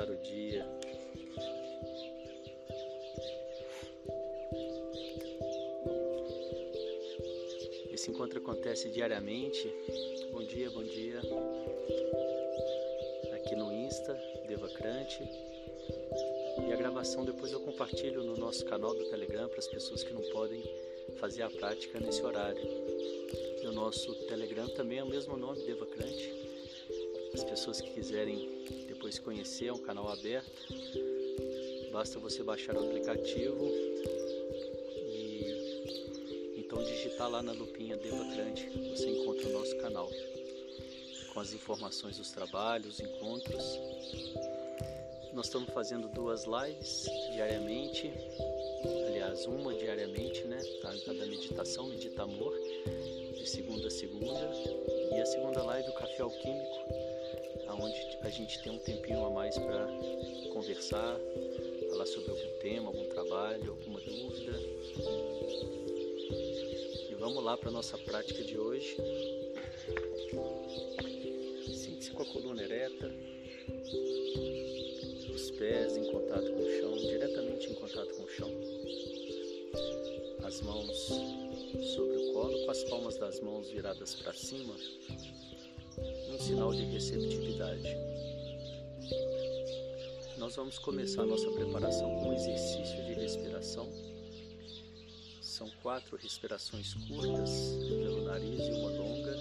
Começar o dia Esse encontro acontece diariamente. Bom dia, bom dia. Aqui no Insta, Devacrante. E a gravação depois eu compartilho no nosso canal do Telegram para as pessoas que não podem fazer a prática nesse horário. E o nosso Telegram também é o mesmo nome, Devacrante. As pessoas que quiserem depois conhecer, é um canal aberto. Basta você baixar o aplicativo então digitar lá na lupinha Devacrante, você encontra o nosso canal com as informações dos trabalhos, encontros. Nós estamos fazendo duas lives diariamente, aliás, uma diariamente, né? Tá? Cada meditação, medita amor, de segunda a segunda. E a segunda live, o Café Alquímico, onde a gente tem um tempinho a mais para conversar, falar sobre algum tema, algum trabalho, alguma dúvida. Vamos lá para a nossa prática de hoje. Sente-se com a coluna ereta, os pés em contato com o chão, diretamente em contato com o chão. As mãos sobre o colo, com as palmas das mãos viradas para cima, um sinal de receptividade. Nós vamos começar nossa preparação com um exercício de respiração são quatro respirações curtas pelo nariz e uma longa.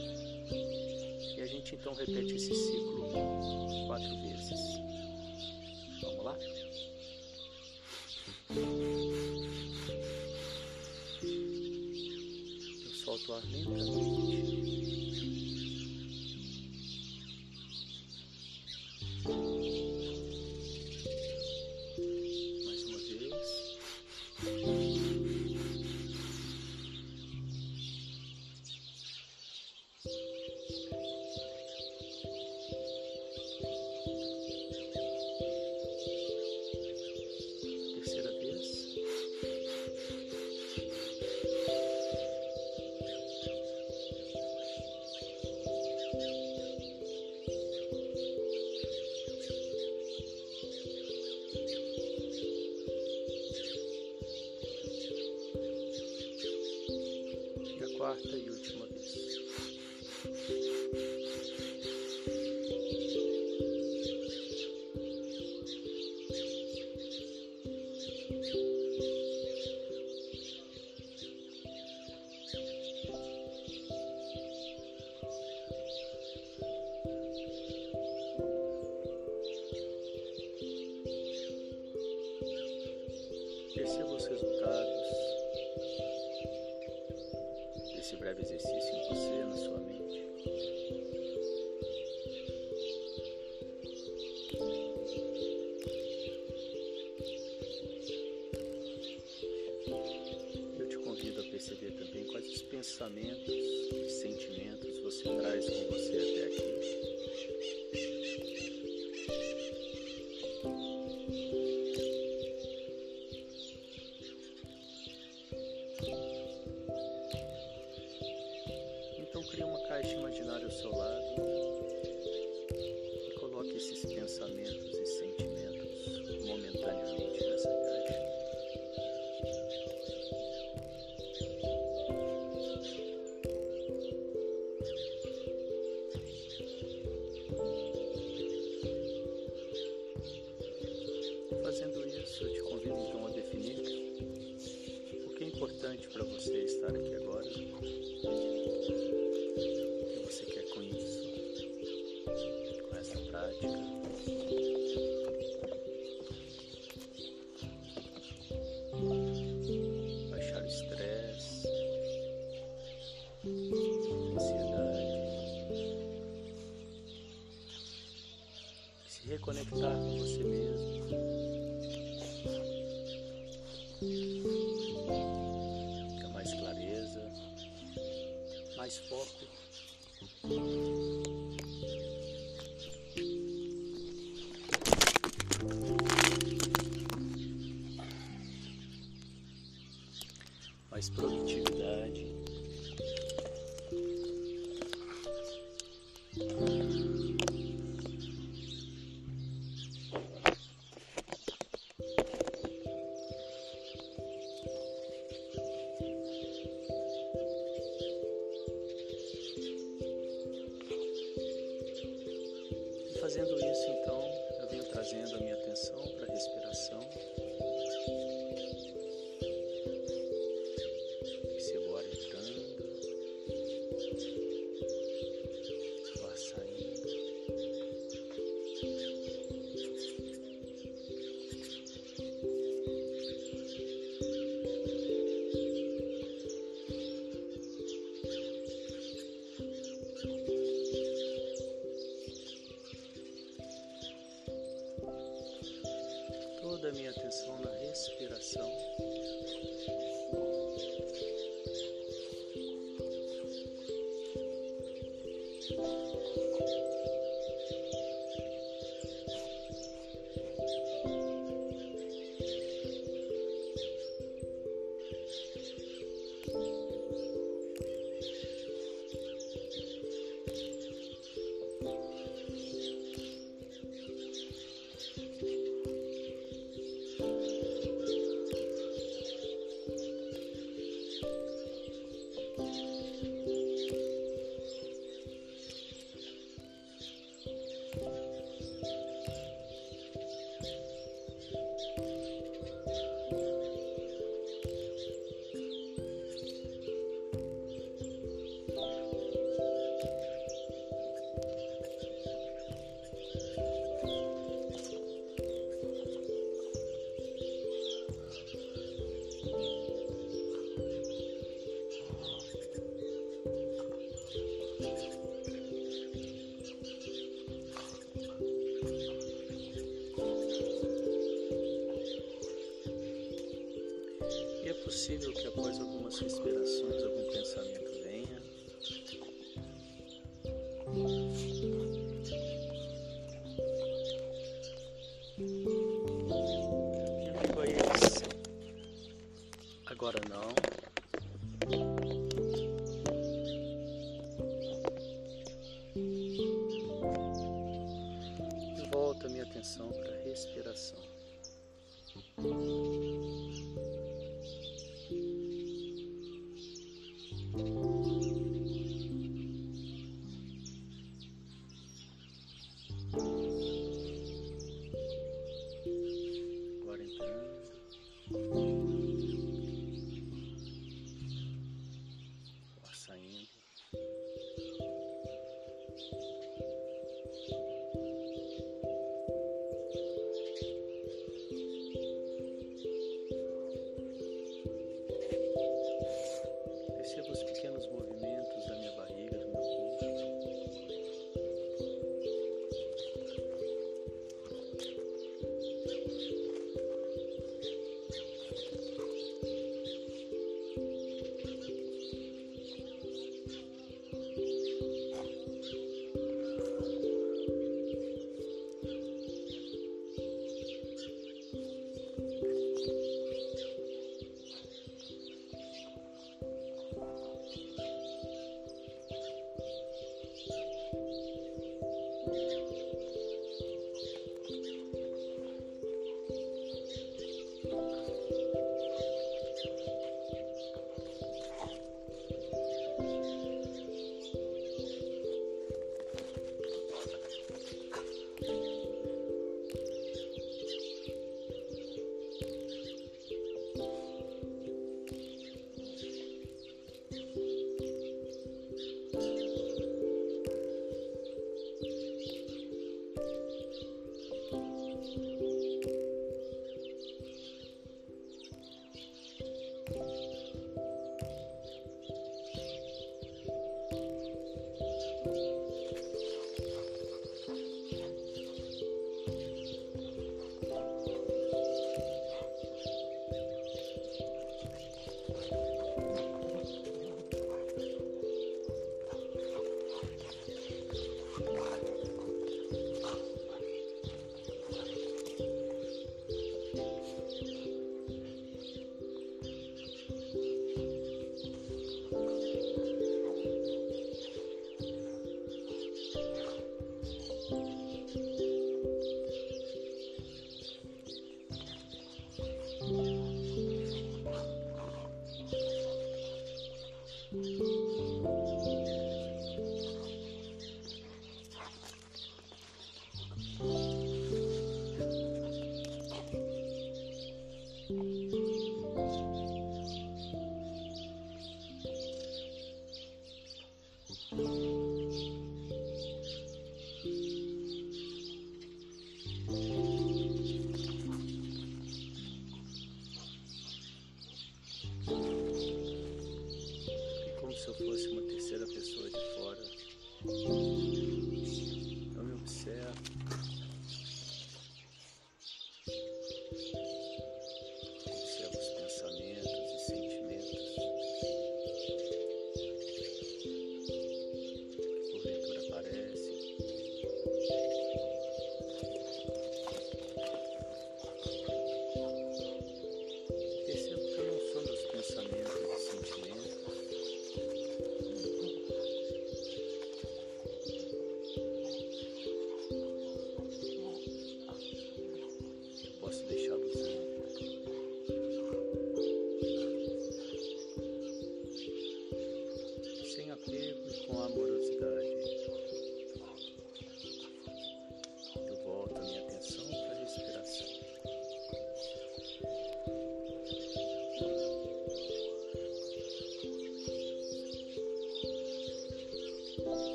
E a gente então repete esse ciclo quatro vezes. Vamos lá? Eu solto o ar lentamente.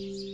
Peace.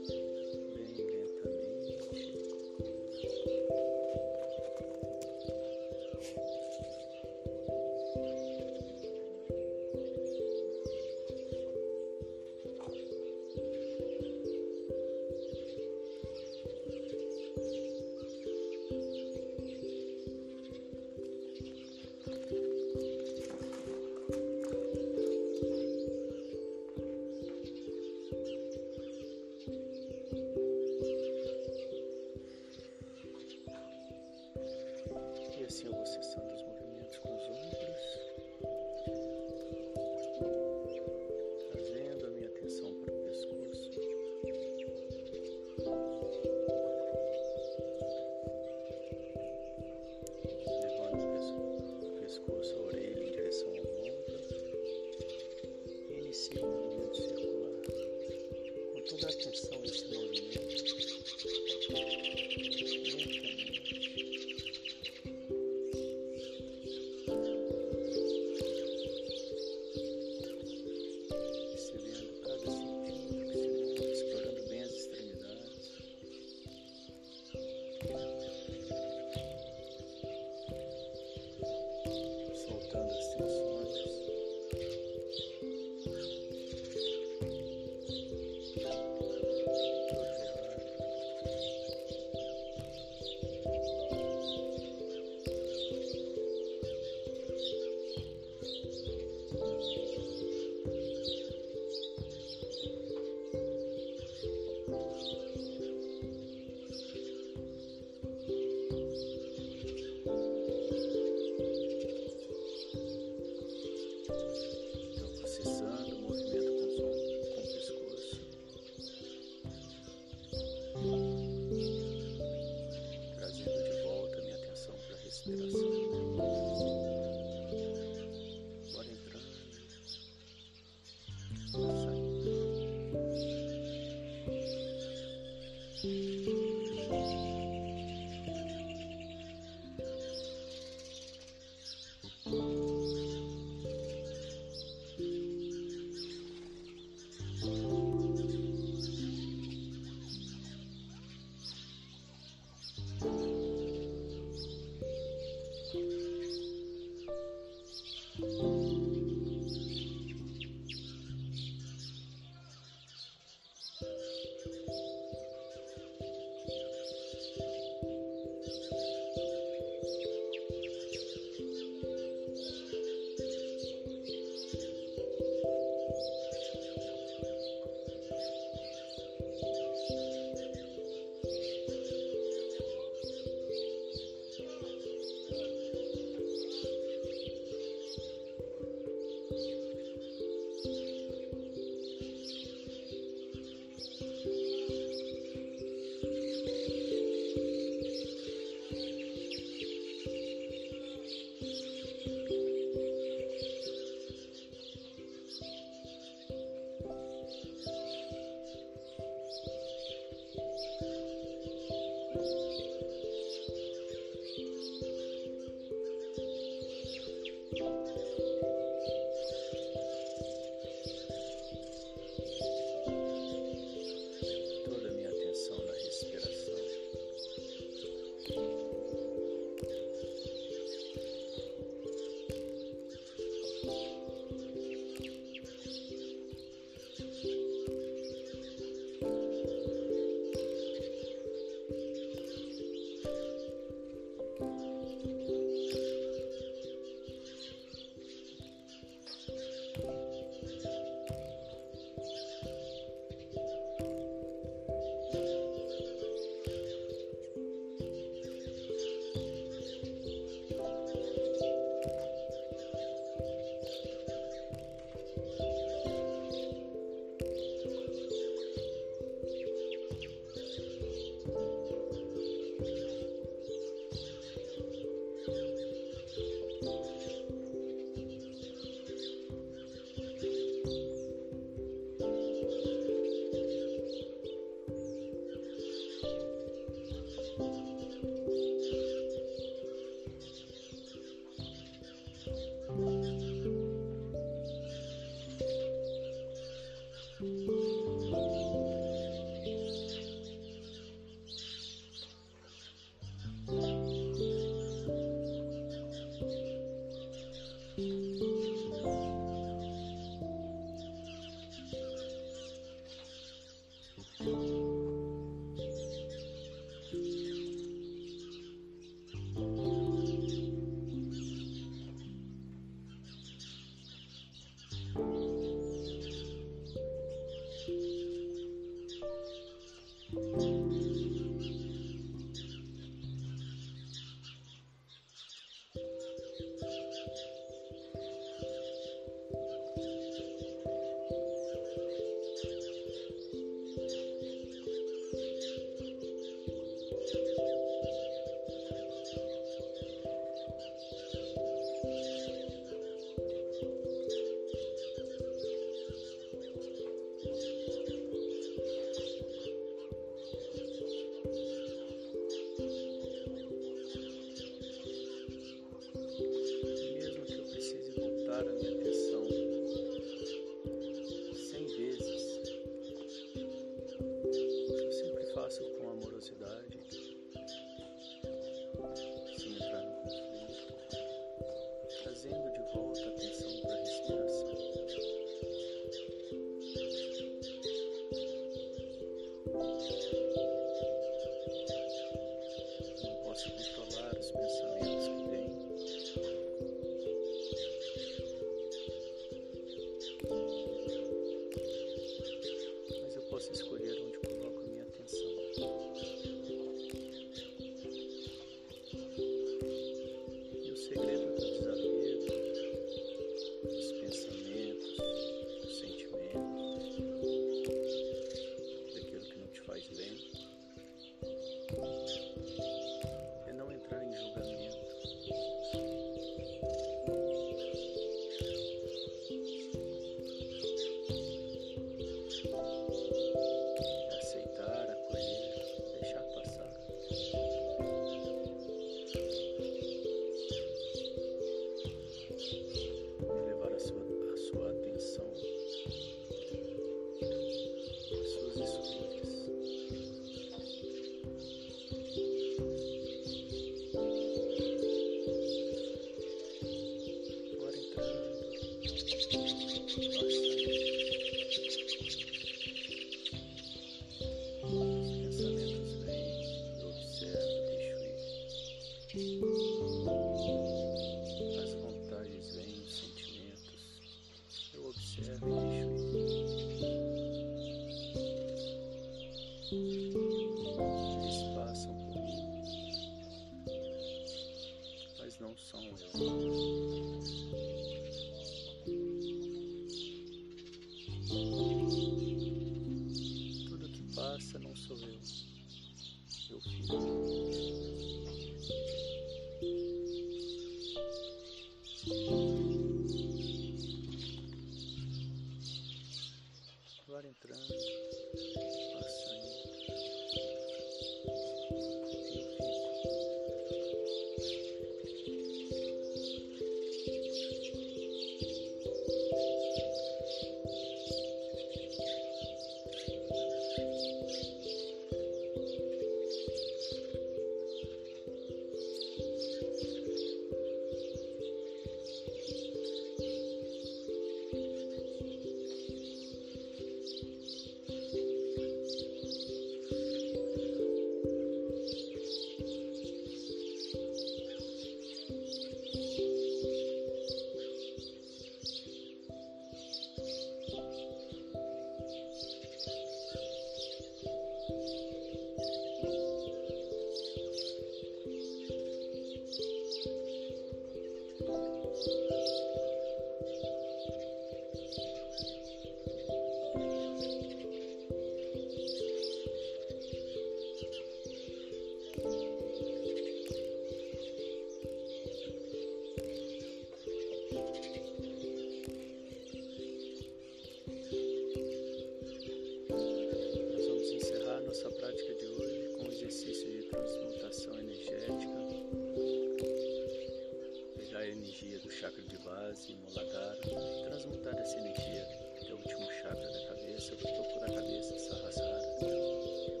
energia do chakra de base, Moladhara, transmutar essa energia até o último chakra da cabeça, topo da cabeça, Sahasrara.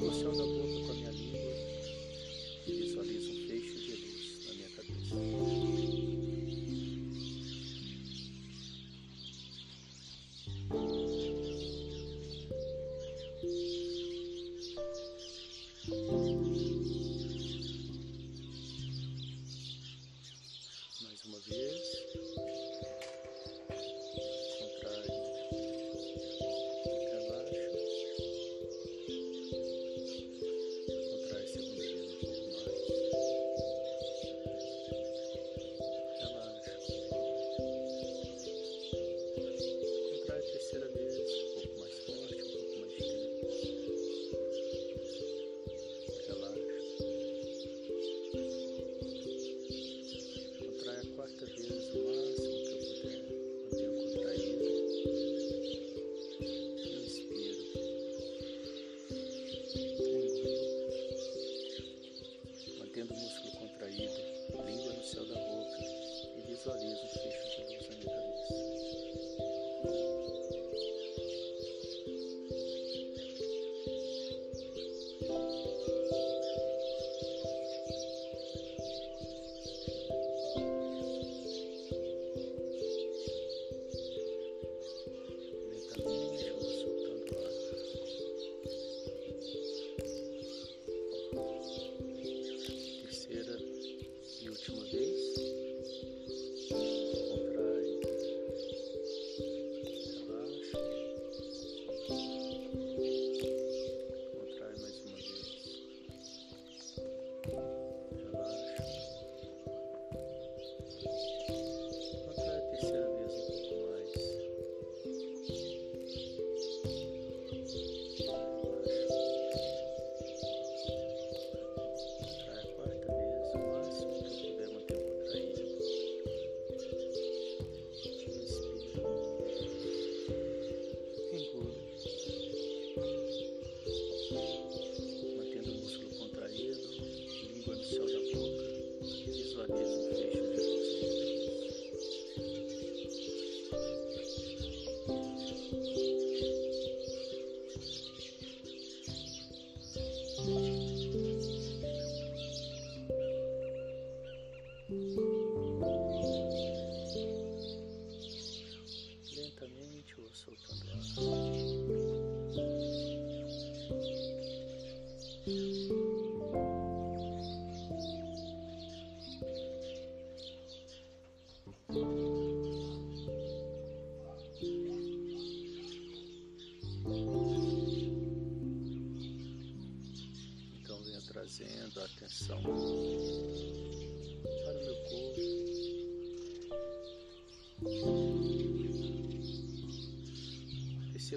我想的。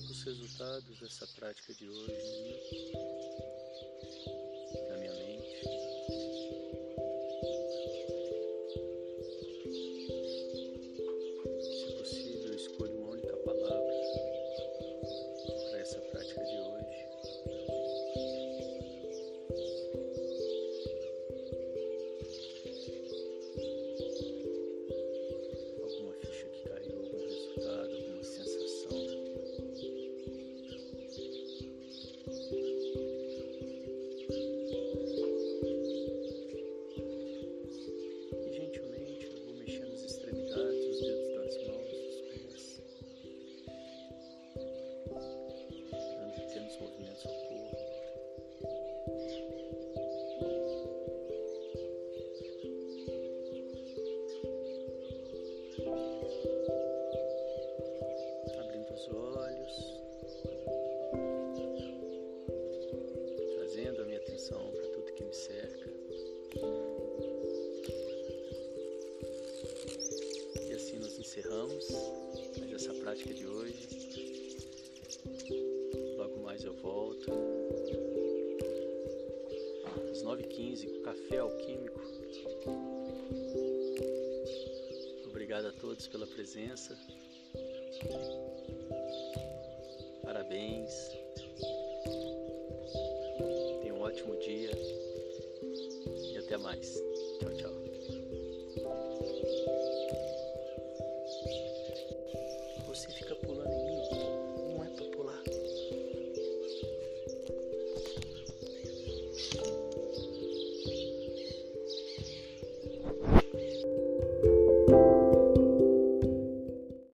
perceba os resultados dessa prática de hoje. Né? pela presença. Parabéns. Tenha um ótimo dia e até mais. Tchau, tchau.